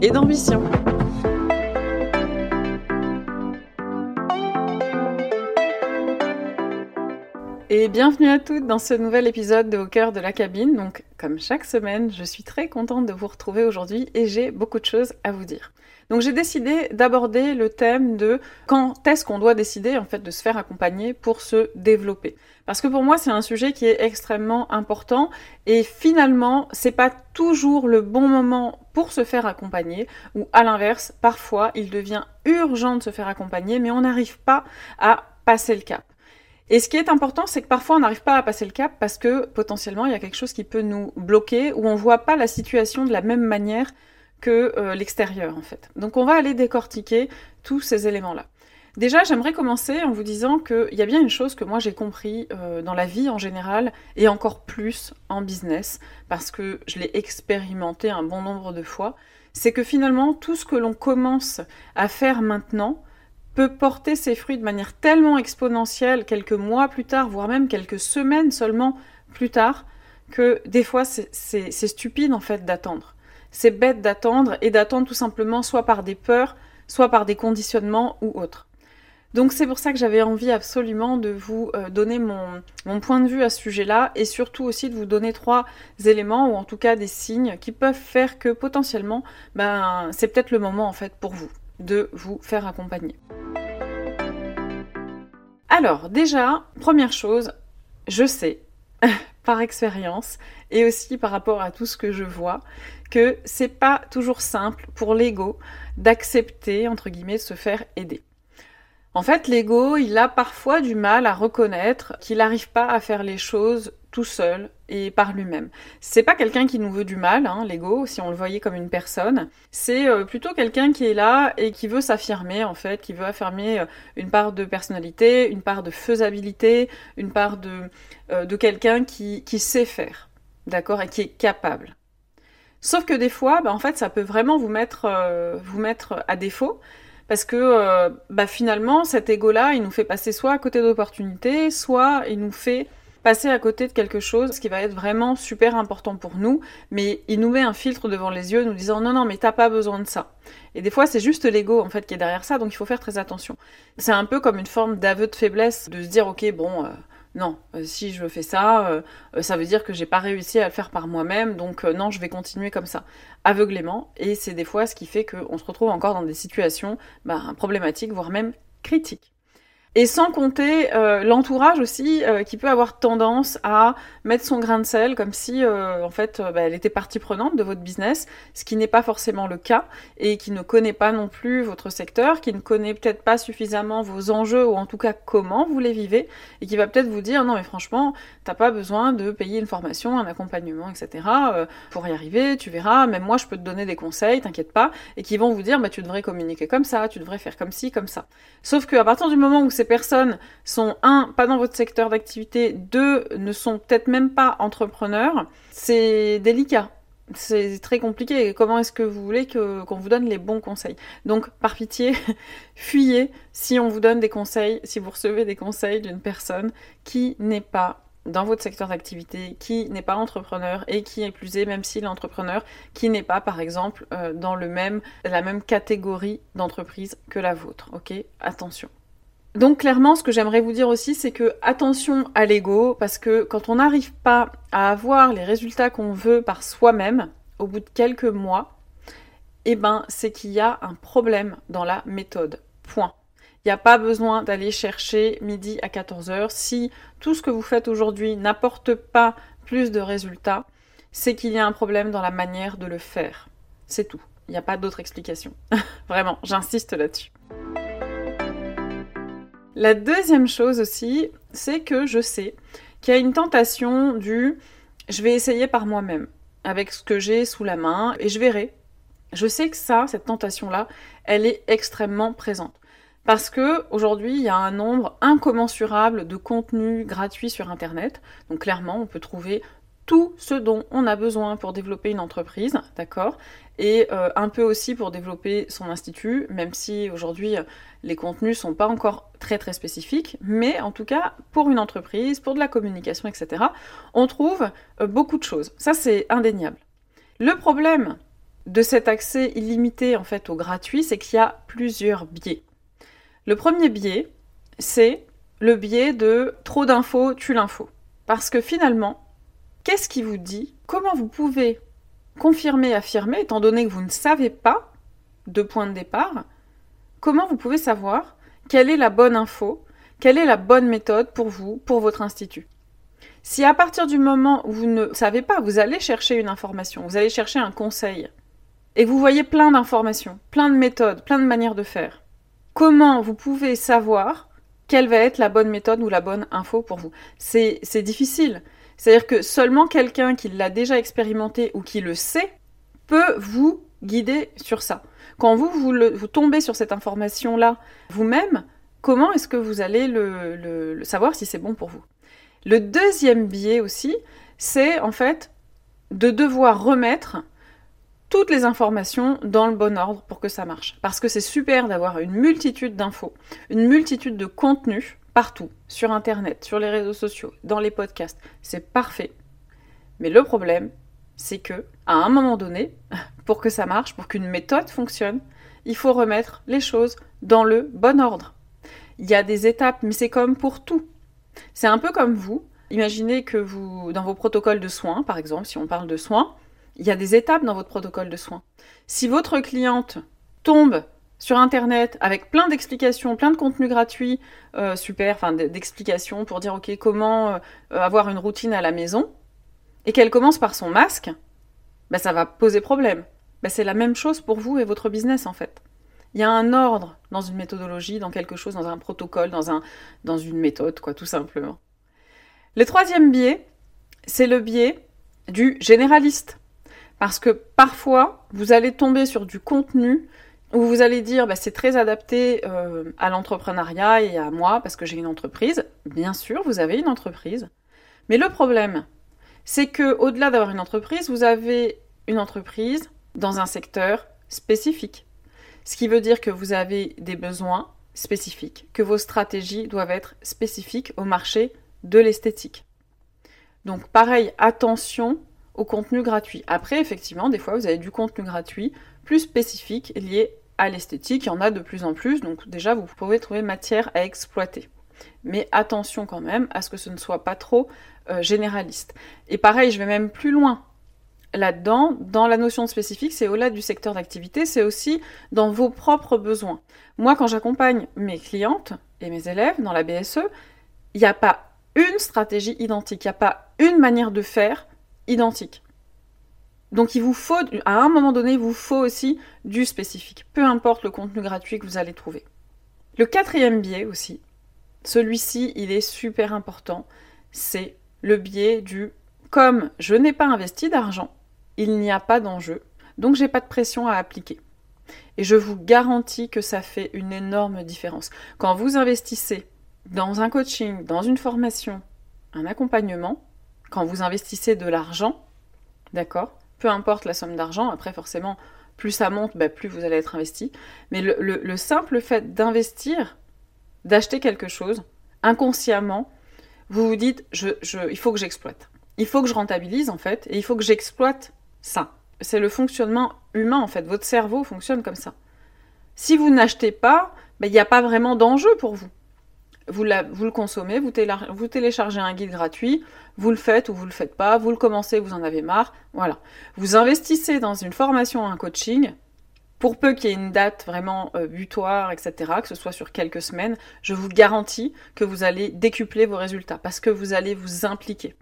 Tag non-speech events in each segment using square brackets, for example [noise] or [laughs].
et d'ambition. Et bienvenue à toutes dans ce nouvel épisode de Au cœur de la cabine. Donc, comme chaque semaine, je suis très contente de vous retrouver aujourd'hui et j'ai beaucoup de choses à vous dire. Donc, j'ai décidé d'aborder le thème de quand est-ce qu'on doit décider en fait de se faire accompagner pour se développer. Parce que pour moi, c'est un sujet qui est extrêmement important et finalement, c'est pas toujours le bon moment pour se faire accompagner ou à l'inverse, parfois, il devient urgent de se faire accompagner mais on n'arrive pas à passer le cap. Et ce qui est important, c'est que parfois on n'arrive pas à passer le cap parce que potentiellement il y a quelque chose qui peut nous bloquer ou on voit pas la situation de la même manière que euh, l'extérieur en fait. Donc on va aller décortiquer tous ces éléments-là. Déjà, j'aimerais commencer en vous disant qu'il y a bien une chose que moi j'ai compris euh, dans la vie en général et encore plus en business parce que je l'ai expérimenté un bon nombre de fois, c'est que finalement tout ce que l'on commence à faire maintenant, peut porter ses fruits de manière tellement exponentielle quelques mois plus tard, voire même quelques semaines seulement plus tard, que des fois c'est stupide en fait d'attendre. C'est bête d'attendre et d'attendre tout simplement soit par des peurs, soit par des conditionnements ou autres. Donc c'est pour ça que j'avais envie absolument de vous euh, donner mon, point de vue à ce sujet-là et surtout aussi de vous donner trois éléments ou en tout cas des signes qui peuvent faire que potentiellement ben, c'est peut-être le moment en fait pour vous de vous faire accompagner. Alors, déjà, première chose, je sais, [laughs] par expérience, et aussi par rapport à tout ce que je vois, que c'est pas toujours simple pour l'ego d'accepter, entre guillemets, de se faire aider. En fait, l'ego, il a parfois du mal à reconnaître qu'il n'arrive pas à faire les choses tout seul et par lui-même. C'est pas quelqu'un qui nous veut du mal, hein, l'ego, si on le voyait comme une personne. C'est euh, plutôt quelqu'un qui est là et qui veut s'affirmer, en fait, qui veut affirmer euh, une part de personnalité, une part de faisabilité, une part de, euh, de quelqu'un qui, qui sait faire, d'accord, et qui est capable. Sauf que des fois, bah, en fait, ça peut vraiment vous mettre, vous mettre à défaut, parce que bah, finalement, cet ego-là, il nous fait passer soit à côté d'opportunités, soit il nous fait passer à côté de quelque chose qui va être vraiment super important pour nous, mais il nous met un filtre devant les yeux nous disant non non mais t'as pas besoin de ça. Et des fois c'est juste l'ego en fait qui est derrière ça, donc il faut faire très attention. C'est un peu comme une forme d'aveu de faiblesse de se dire ok bon euh, non, euh, si je fais ça, euh, ça veut dire que j'ai pas réussi à le faire par moi-même, donc non, je vais continuer comme ça, aveuglément. Et c'est des fois ce qui fait qu'on se retrouve encore dans des situations bah, problématiques, voire même critiques. Et sans compter euh, l'entourage aussi euh, qui peut avoir tendance à mettre son grain de sel comme si euh, en fait bah, elle était partie prenante de votre business, ce qui n'est pas forcément le cas et qui ne connaît pas non plus votre secteur, qui ne connaît peut-être pas suffisamment vos enjeux ou en tout cas comment vous les vivez et qui va peut-être vous dire non mais franchement t'as pas besoin de payer une formation, un accompagnement etc. pour y arriver, tu verras, même moi je peux te donner des conseils, t'inquiète pas, et qui vont vous dire bah tu devrais communiquer comme ça, tu devrais faire comme ci, comme ça. Sauf qu'à partir du moment où ces personnes sont, un, pas dans votre secteur d'activité, deux, ne sont peut-être même pas entrepreneurs, c'est délicat. C'est très compliqué. Comment est-ce que vous voulez qu'on vous donne les bons conseils? Donc, par pitié, [laughs] fuyez si on vous donne des conseils, si vous recevez des conseils d'une personne qui n'est pas dans votre secteur d'activité, qui n'est pas entrepreneur et qui est plus est, même s'il est entrepreneur, qui n'est pas, par exemple, euh, dans le même, la même catégorie d'entreprise que la vôtre. Ok? Attention. Donc clairement, ce que j'aimerais vous dire aussi, c'est que attention à l'ego, parce que quand on n'arrive pas à avoir les résultats qu'on veut par soi-même, au bout de quelques mois, eh ben c'est qu'il y a un problème dans la méthode. Point. Il n'y a pas besoin d'aller chercher midi à 14h. Si tout ce que vous faites aujourd'hui n'apporte pas plus de résultats, c'est qu'il y a un problème dans la manière de le faire. C'est tout. Il n'y a pas d'autre explication. [laughs] Vraiment, j'insiste là-dessus. La deuxième chose aussi, c'est que je sais qu'il y a une tentation du je vais essayer par moi-même, avec ce que j'ai sous la main, et je verrai. Je sais que ça, cette tentation-là, elle est extrêmement présente. Parce que aujourd'hui, il y a un nombre incommensurable de contenus gratuits sur Internet. Donc clairement, on peut trouver tout ce dont on a besoin pour développer une entreprise, d'accord? Et euh, un peu aussi pour développer son institut, même si aujourd'hui les contenus sont pas encore très très spécifiques, mais en tout cas pour une entreprise, pour de la communication, etc. On trouve euh, beaucoup de choses. Ça c'est indéniable. Le problème de cet accès illimité en fait au gratuit, c'est qu'il y a plusieurs biais. Le premier biais, c'est le biais de trop d'infos tue l'info. Parce que finalement, qu'est-ce qui vous dit? Comment vous pouvez confirmer, affirmer, étant donné que vous ne savez pas de point de départ, comment vous pouvez savoir quelle est la bonne info, quelle est la bonne méthode pour vous, pour votre institut? Si à partir du moment où vous ne savez pas, vous allez chercher une information, vous allez chercher un conseil, et vous voyez plein d'informations, plein de méthodes, plein de manières de faire, comment vous pouvez savoir quelle va être la bonne méthode ou la bonne info pour vous? C'est difficile. C'est-à-dire que seulement quelqu'un qui l'a déjà expérimenté ou qui le sait peut vous guider sur ça. Quand vous, vous, tombez sur cette information-là vous-même, comment est-ce que vous allez le savoir si c'est bon pour vous? Le deuxième biais aussi, c'est en fait de devoir remettre toutes les informations dans le bon ordre pour que ça marche. Parce que c'est super d'avoir une multitude d'infos, une multitude de contenus partout, sur Internet, sur les réseaux sociaux, dans les podcasts. C'est parfait. Mais le problème, c'est que, à un moment donné, [laughs] pour que ça marche, pour qu'une méthode fonctionne, il faut remettre les choses dans le bon ordre. Il y a des étapes, mais c'est comme pour tout. C'est un peu comme vous. Imaginez que vous, dans vos protocoles de soins, par exemple, si on parle de soins, il y a des étapes dans votre protocole de soins. Si votre cliente tombe sur Internet avec plein d'explications, plein de contenus gratuits, euh, super, enfin d'explications pour dire ok comment euh, avoir une routine à la maison, et qu'elle commence par son masque, bah, ça va poser problème. Bah, c'est la même chose pour vous et votre business en fait. Il y a un ordre dans une méthodologie, dans quelque chose, dans un protocole, dans, un, dans une méthode, quoi, tout simplement. Le troisième biais, c'est le biais du généraliste. Parce que parfois, vous allez tomber sur du contenu où vous allez dire bah, c'est très adapté euh, à l'entrepreneuriat et à moi parce que j'ai une entreprise. Bien sûr, vous avez une entreprise. Mais le problème, c'est que au-delà d'avoir une entreprise, vous avez une entreprise dans un secteur spécifique. Ce qui veut dire que vous avez des besoins spécifiques, que vos stratégies doivent être spécifiques au marché de l'esthétique. Donc pareil, attention au contenu gratuit. Après, effectivement, des fois, vous avez du contenu gratuit plus spécifique lié à l'esthétique. Il y en a de plus en plus, donc déjà, vous pouvez trouver matière à exploiter. Mais attention quand même à ce que ce ne soit pas trop euh, généraliste. Et pareil, je vais même plus loin. Là-dedans, dans la notion spécifique, c'est au-delà du secteur d'activité, c'est aussi dans vos propres besoins. Moi, quand j'accompagne mes clientes et mes élèves dans la BSE, il n'y a pas une stratégie identique, il n'y a pas une manière de faire identique. Donc il vous faut, à un moment donné, il vous faut aussi du spécifique, peu importe le contenu gratuit que vous allez trouver. Le quatrième biais aussi, celui-ci, il est super important, c'est le biais du comme je n'ai pas investi d'argent, il n'y a pas d'enjeu, donc j'ai pas de pression à appliquer. Et je vous garantis que ça fait une énorme différence. Quand vous investissez dans un coaching, dans une formation, un accompagnement, quand vous investissez de l'argent, d'accord Peu importe la somme d'argent, après forcément, plus ça monte, bah, plus vous allez être investi. Mais le, simple fait d'investir, d'acheter quelque chose, inconsciemment, vous vous dites, il faut que j'exploite. Il faut que je rentabilise, en fait, et il faut que j'exploite ça. C'est le fonctionnement humain, en fait. Votre cerveau fonctionne comme ça. Si vous n'achetez pas, bah, il n'y a pas vraiment d'enjeu pour vous vous, le consommez, vous, téléchargez un guide gratuit, vous le faites ou vous le faites pas, vous le commencez, vous en avez marre, voilà. Vous investissez dans une formation, un coaching, pour peu qu'il y ait une date vraiment euh, butoir, etc., que ce soit sur quelques semaines, je vous garantis que vous allez décupler vos résultats, parce que vous allez vous impliquer.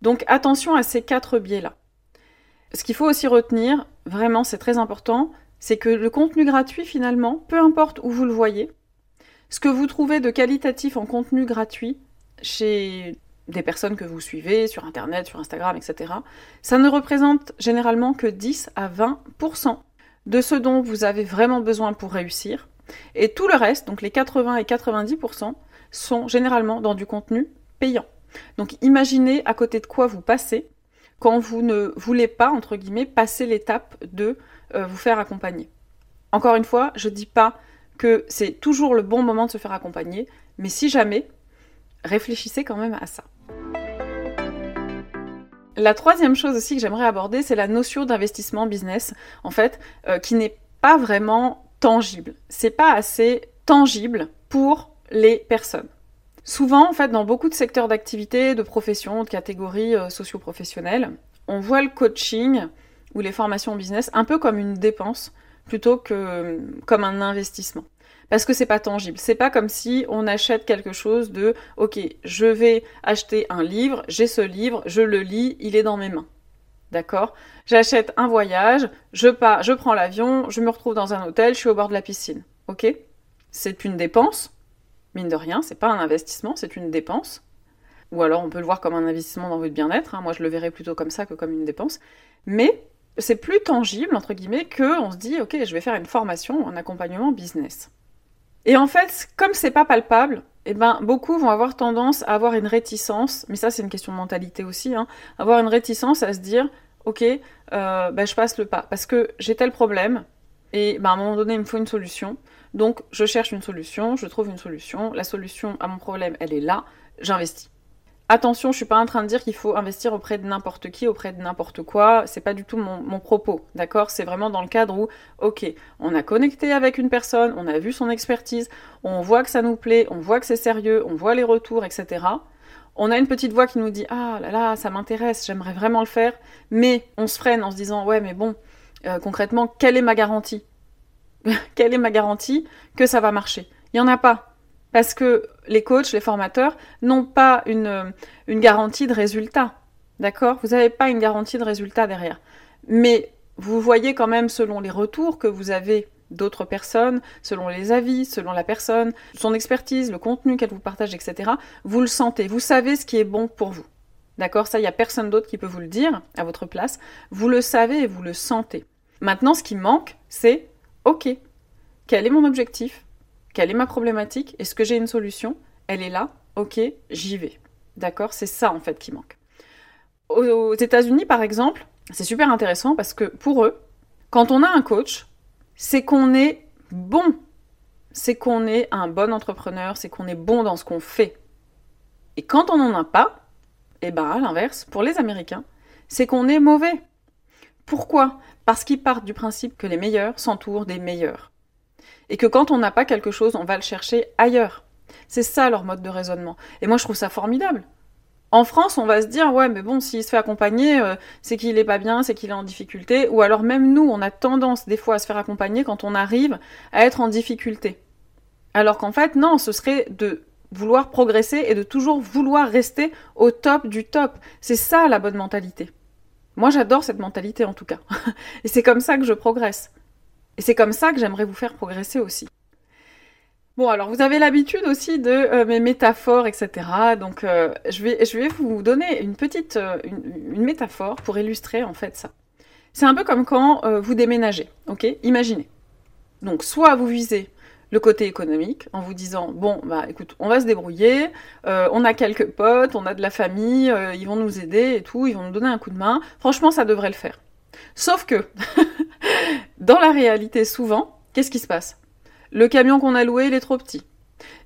Donc attention à ces quatre biais-là. Ce qu'il faut aussi retenir, vraiment c'est très important, c'est que le contenu gratuit finalement, peu importe où vous le voyez, ce que vous trouvez de qualitatif en contenu gratuit chez des personnes que vous suivez sur Internet, sur Instagram, etc., ça ne représente généralement que 10 à 20% de ce dont vous avez vraiment besoin pour réussir. Et tout le reste, donc les 80 et 90%, sont généralement dans du contenu payant. Donc imaginez à côté de quoi vous passez quand vous ne voulez pas, entre guillemets, passer l'étape de euh, vous faire accompagner. Encore une fois, je ne dis pas que c'est toujours le bon moment de se faire accompagner, mais si jamais, réfléchissez quand même à ça. La troisième chose aussi que j'aimerais aborder, c'est la notion d'investissement business, en fait, euh, qui n'est pas vraiment tangible. C'est pas assez tangible pour les personnes. Souvent, en fait, dans beaucoup de secteurs d'activité, de professions, de catégories euh, socio-professionnelles, on voit le coaching ou les formations business un peu comme une dépense plutôt que comme un investissement parce que c'est pas tangible. C'est pas comme si on achète quelque chose de OK, je vais acheter un livre, j'ai ce livre, je le lis, il est dans mes mains. D'accord? J'achète un voyage, je pars, je prends l'avion, je me retrouve dans un hôtel, je suis au bord de la piscine. OK? C'est une dépense, mine de rien, c'est pas un investissement, c'est une dépense. Ou alors on peut le voir comme un investissement dans votre bien-être, hein. moi je le verrais plutôt comme ça que comme une dépense. Mais c'est plus tangible, entre guillemets, que on se dit, ok, je vais faire une formation en accompagnement business. Et en fait, comme c'est pas palpable, eh ben, beaucoup vont avoir tendance à avoir une réticence, mais ça c'est une question de mentalité aussi, hein, avoir une réticence à se dire, ok, euh, ben, je passe le pas, parce que j'ai tel problème, et ben, à un moment donné il me faut une solution, donc je cherche une solution, je trouve une solution, la solution à mon problème elle est là, j'investis. Attention, je suis pas en train de dire qu'il faut investir auprès de n'importe qui, auprès de n'importe quoi. C'est pas du tout mon, propos, d'accord? C'est vraiment dans le cadre où, ok, on a connecté avec une personne, on a vu son expertise, on voit que ça nous plaît, on voit que c'est sérieux, on voit les retours, etc. On a une petite voix qui nous dit ah là là, ça m'intéresse, j'aimerais vraiment le faire, mais on se freine en se disant ouais mais bon, euh, concrètement, quelle est ma garantie? [laughs] Quelle est ma garantie que ça va marcher? Il y en a pas. Parce que les coachs, les formateurs n'ont pas une, une garantie de résultat. D'accord? Vous n'avez pas une garantie de résultat derrière. Mais vous voyez quand même, selon les retours que vous avez d'autres personnes, selon les avis, selon la personne, son expertise, le contenu qu'elle vous partage, etc., vous le sentez. Vous savez ce qui est bon pour vous. D'accord? Ça, il n'y a personne d'autre qui peut vous le dire à votre place. Vous le savez et vous le sentez. Maintenant, ce qui manque, c'est OK. Quel est mon objectif? Quelle est ma problématique Est-ce que j'ai une solution? Elle est là Ok, j'y vais. D'accord? C'est ça en fait qui manque. Aux États-Unis, par exemple, c'est super intéressant parce que pour eux, quand on a un coach, c'est qu'on est bon. C'est qu'on est un bon entrepreneur, c'est qu'on est bon dans ce qu'on fait. Et quand on n'en a pas, eh ben à l'inverse, pour les Américains, c'est qu'on est mauvais. Pourquoi? Parce qu'ils partent du principe que les meilleurs s'entourent des meilleurs et que quand on n'a pas quelque chose, on va le chercher ailleurs. C'est ça leur mode de raisonnement. Et moi, je trouve ça formidable. En France, on va se dire, ouais, mais bon, s'il se fait accompagner, euh, c'est qu'il est pas bien, c'est qu'il est en difficulté. Ou alors même nous, on a tendance des fois à se faire accompagner quand on arrive à être en difficulté. Alors qu'en fait, non, ce serait de vouloir progresser et de toujours vouloir rester au top du top. C'est ça la bonne mentalité. Moi, j'adore cette mentalité en tout cas. [laughs] et c'est comme ça que je progresse. Et c'est comme ça que j'aimerais vous faire progresser aussi. Bon, alors vous avez l'habitude aussi de euh, mes métaphores, etc. Donc euh, je, vais, je vais vous donner une petite euh, une, métaphore pour illustrer en fait ça. C'est un peu comme quand vous déménagez, ok? Imaginez. Donc soit vous visez le côté économique en vous disant bon bah écoute on va se débrouiller, on a quelques potes, on a de la famille, ils vont nous aider et tout, ils vont nous donner un coup de main. Franchement ça devrait le faire. Sauf que [laughs] Dans la réalité, souvent, qu'est-ce qui se passe? Le camion qu'on a loué, il est trop petit.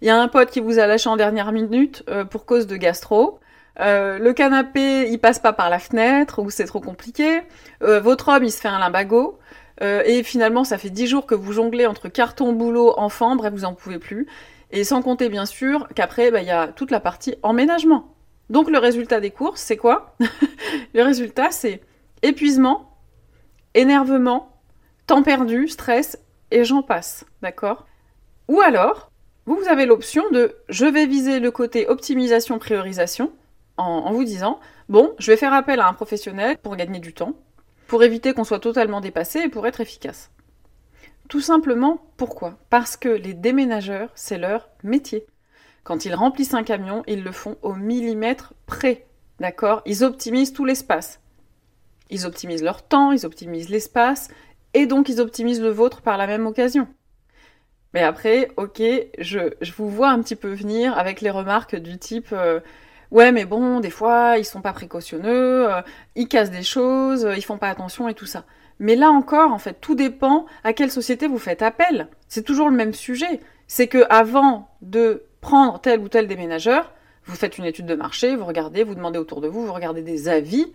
Il y a un pote qui vous a lâché en dernière minute euh, pour cause de gastro. Euh, le canapé, il passe pas par la fenêtre ou c'est trop compliqué. Euh, votre homme, il se fait un limbago. et finalement, ça fait dix jours que vous jonglez entre carton, boulot, enfant, bref, vous en pouvez plus. Et sans compter, bien sûr, qu'après, bah, il y a toute la partie emménagement. Donc le résultat des courses, c'est quoi? [laughs] Le résultat, c'est épuisement, énervement, temps perdu, stress, et j'en passe, d'accord? Ou alors, vous avez l'option de je vais viser le côté optimisation priorisation en, vous disant bon, je vais faire appel à un professionnel pour gagner du temps, pour éviter qu'on soit totalement dépassé et pour être efficace. Tout simplement, pourquoi? Parce que les déménageurs, c'est leur métier. Quand ils remplissent un camion, ils le font au millimètre près. D'accord? Ils optimisent tout l'espace. Ils optimisent leur temps, ils optimisent l'espace, et donc ils optimisent le vôtre par la même occasion. Mais après, ok, je, je vous vois un petit peu venir avec les remarques du type euh, ouais mais bon, des fois ils sont pas précautionneux, euh, ils cassent des choses, euh, ils font pas attention et tout ça. Mais là encore, en fait, tout dépend à quelle société vous faites appel. C'est toujours le même sujet. C'est que avant de prendre tel ou tel déménageur, vous faites une étude de marché, vous regardez, vous demandez autour de vous, vous regardez des avis,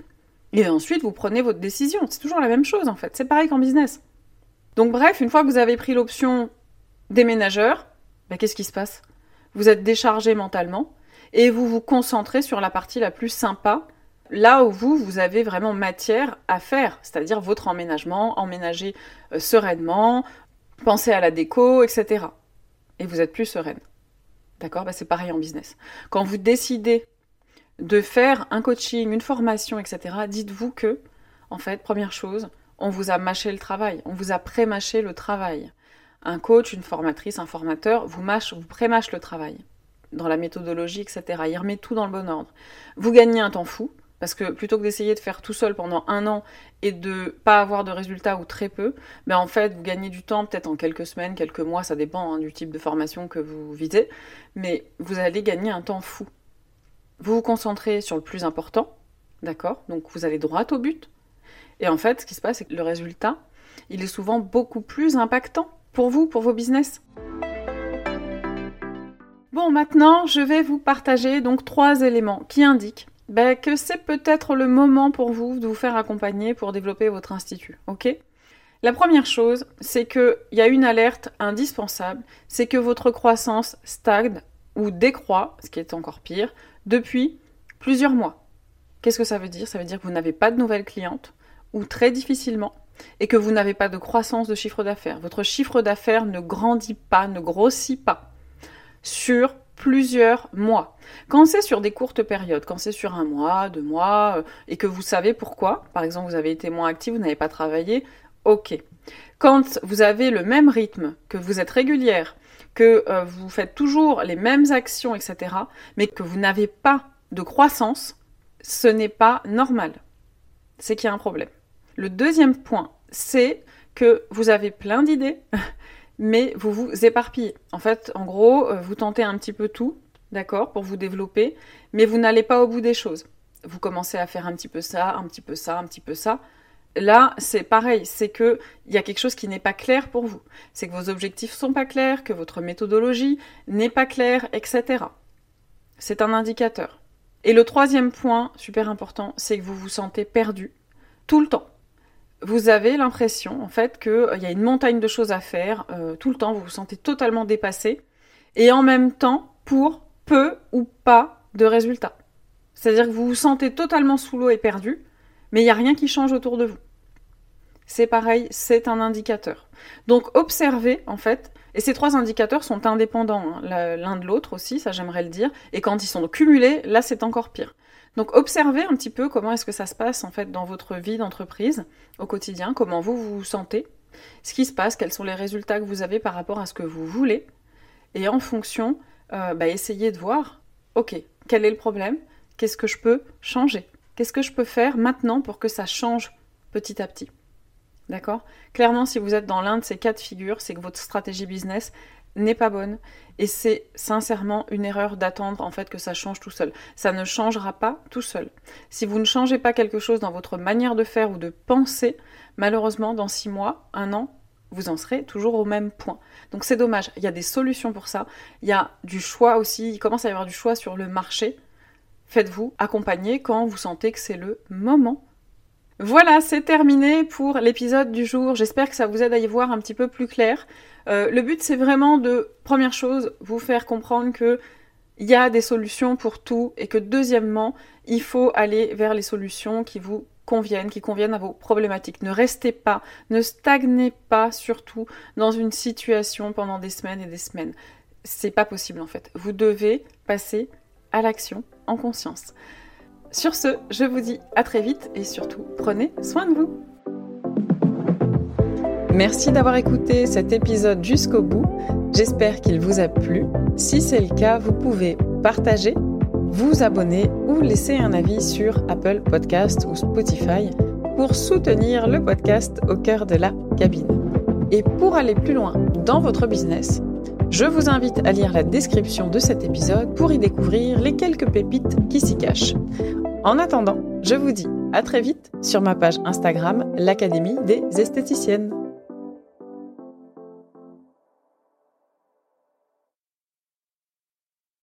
et ensuite vous prenez votre décision. C'est toujours la même chose en fait. C'est pareil qu'en business. Donc bref, une fois que vous avez pris l'option déménageur, ben, qu'est-ce qui se passe? Vous êtes déchargé mentalement et vous vous concentrez sur la partie la plus sympa, là où vous, vous avez vraiment matière à faire, c'est-à-dire votre emménagement, emménager euh, sereinement, penser à la déco, etc. Et vous êtes plus sereine. D'accord? Bah, C'est pareil en business. Quand vous décidez de faire un coaching, une formation, etc., dites-vous que, en fait, première chose, on vous a mâché le travail, on vous a pré-mâché le travail. Un coach, une formatrice, un formateur vous mâche, vous pré-mâche le travail dans la méthodologie, etc. Il remet tout dans le bon ordre. Vous gagnez un temps fou, parce que plutôt que d'essayer de faire tout seul pendant un an et de pas avoir de résultats ou très peu, ben en fait vous gagnez du temps peut-être en quelques semaines, quelques mois, ça dépend hein, du type de formation que vous visez, mais vous allez gagner un temps fou. Vous vous concentrez sur le plus important, d'accord? Donc vous allez droit au but. Et en fait, ce qui se passe, c'est que le résultat, il est souvent beaucoup plus impactant pour vous, pour vos business. Bon, maintenant, je vais vous partager donc trois éléments qui indiquent ben, que c'est peut-être le moment pour vous de vous faire accompagner pour développer votre institut. Ok? La première chose, c'est qu'il y a une alerte indispensable, c'est que votre croissance stagne ou décroît, ce qui est encore pire, depuis plusieurs mois. Qu'est-ce que ça veut dire? Ça veut dire que vous n'avez pas de nouvelles clientes ou très difficilement et que vous n'avez pas de croissance de chiffre d'affaires. Votre chiffre d'affaires ne grandit pas, ne grossit pas sur plusieurs mois. Quand c'est sur des courtes périodes, quand c'est sur un mois, deux mois, euh, et que vous savez pourquoi, par exemple vous avez été moins actif, vous n'avez pas travaillé, ok. Quand vous avez le même rythme, que vous êtes régulière, que euh, vous faites toujours les mêmes actions, etc., mais que vous n'avez pas de croissance, ce n'est pas normal. C'est qu'il y a un problème. Le deuxième point, c'est que vous avez plein d'idées, [laughs] mais vous vous éparpillez. En fait, en gros, euh, vous tentez un petit peu tout, d'accord, pour vous développer, mais vous n'allez pas au bout des choses. Vous commencez à faire un petit peu ça, un petit peu ça, un petit peu ça. Là, c'est pareil, c'est que il y a quelque chose qui n'est pas clair pour vous. C'est que vos objectifs sont pas clairs, que votre méthodologie n'est pas claire, etc. C'est un indicateur. Et le troisième point, super important, c'est que vous vous sentez perdu tout le temps vous avez l'impression en fait qu'il euh, y a une montagne de choses à faire euh, tout le temps, vous vous sentez totalement dépassé, et en même temps pour peu ou pas de résultats. C'est-à-dire que vous vous sentez totalement sous l'eau et perdu, mais il n'y a rien qui change autour de vous. C'est pareil, c'est un indicateur. Donc observez en fait, et ces trois indicateurs sont indépendants hein, l'un de l'autre aussi, ça j'aimerais le dire, et quand ils sont cumulés, là c'est encore pire. Donc observez un petit peu comment est-ce que ça se passe en fait dans votre vie d'entreprise au quotidien, comment vous vous sentez, ce qui se passe, quels sont les résultats que vous avez par rapport à ce que vous voulez, et en fonction, euh, bah, essayez de voir, ok, quel est le problème, qu'est-ce que je peux changer, qu'est-ce que je peux faire maintenant pour que ça change petit à petit? D'accord? Clairement, si vous êtes dans l'un de ces quatre figures, c'est que votre stratégie business, n'est pas bonne et c'est sincèrement une erreur d'attendre en fait que ça change tout seul. Ça ne changera pas tout seul. Si vous ne changez pas quelque chose dans votre manière de faire ou de penser, malheureusement dans six mois, un an, vous en serez toujours au même point. Donc c'est dommage. Il y a des solutions pour ça. Il y a du choix aussi. Il commence à y avoir du choix sur le marché. Faites-vous accompagner quand vous sentez que c'est le moment voilà, c'est terminé pour l'épisode du jour. J'espère que ça vous aide à y voir un petit peu plus clair. Euh, le but, c'est vraiment de, première chose, vous faire comprendre que il y a des solutions pour tout et que deuxièmement, il faut aller vers les solutions qui vous conviennent, qui conviennent à vos problématiques. Ne restez pas, ne stagnez pas surtout dans une situation pendant des semaines et des semaines. C'est pas possible en fait. Vous devez passer à l'action en conscience. Sur ce, je vous dis à très vite et surtout, prenez soin de vous. Merci d'avoir écouté cet épisode jusqu'au bout. J'espère qu'il vous a plu. Si c'est le cas, vous pouvez partager, vous abonner ou laisser un avis sur Apple Podcast ou Spotify pour soutenir le podcast au cœur de la cabine. Et pour aller plus loin dans votre business, je vous invite à lire la description de cet épisode pour y découvrir les quelques pépites qui s'y cachent. En attendant, je vous dis à très vite sur ma page Instagram, l'Académie des esthéticiennes.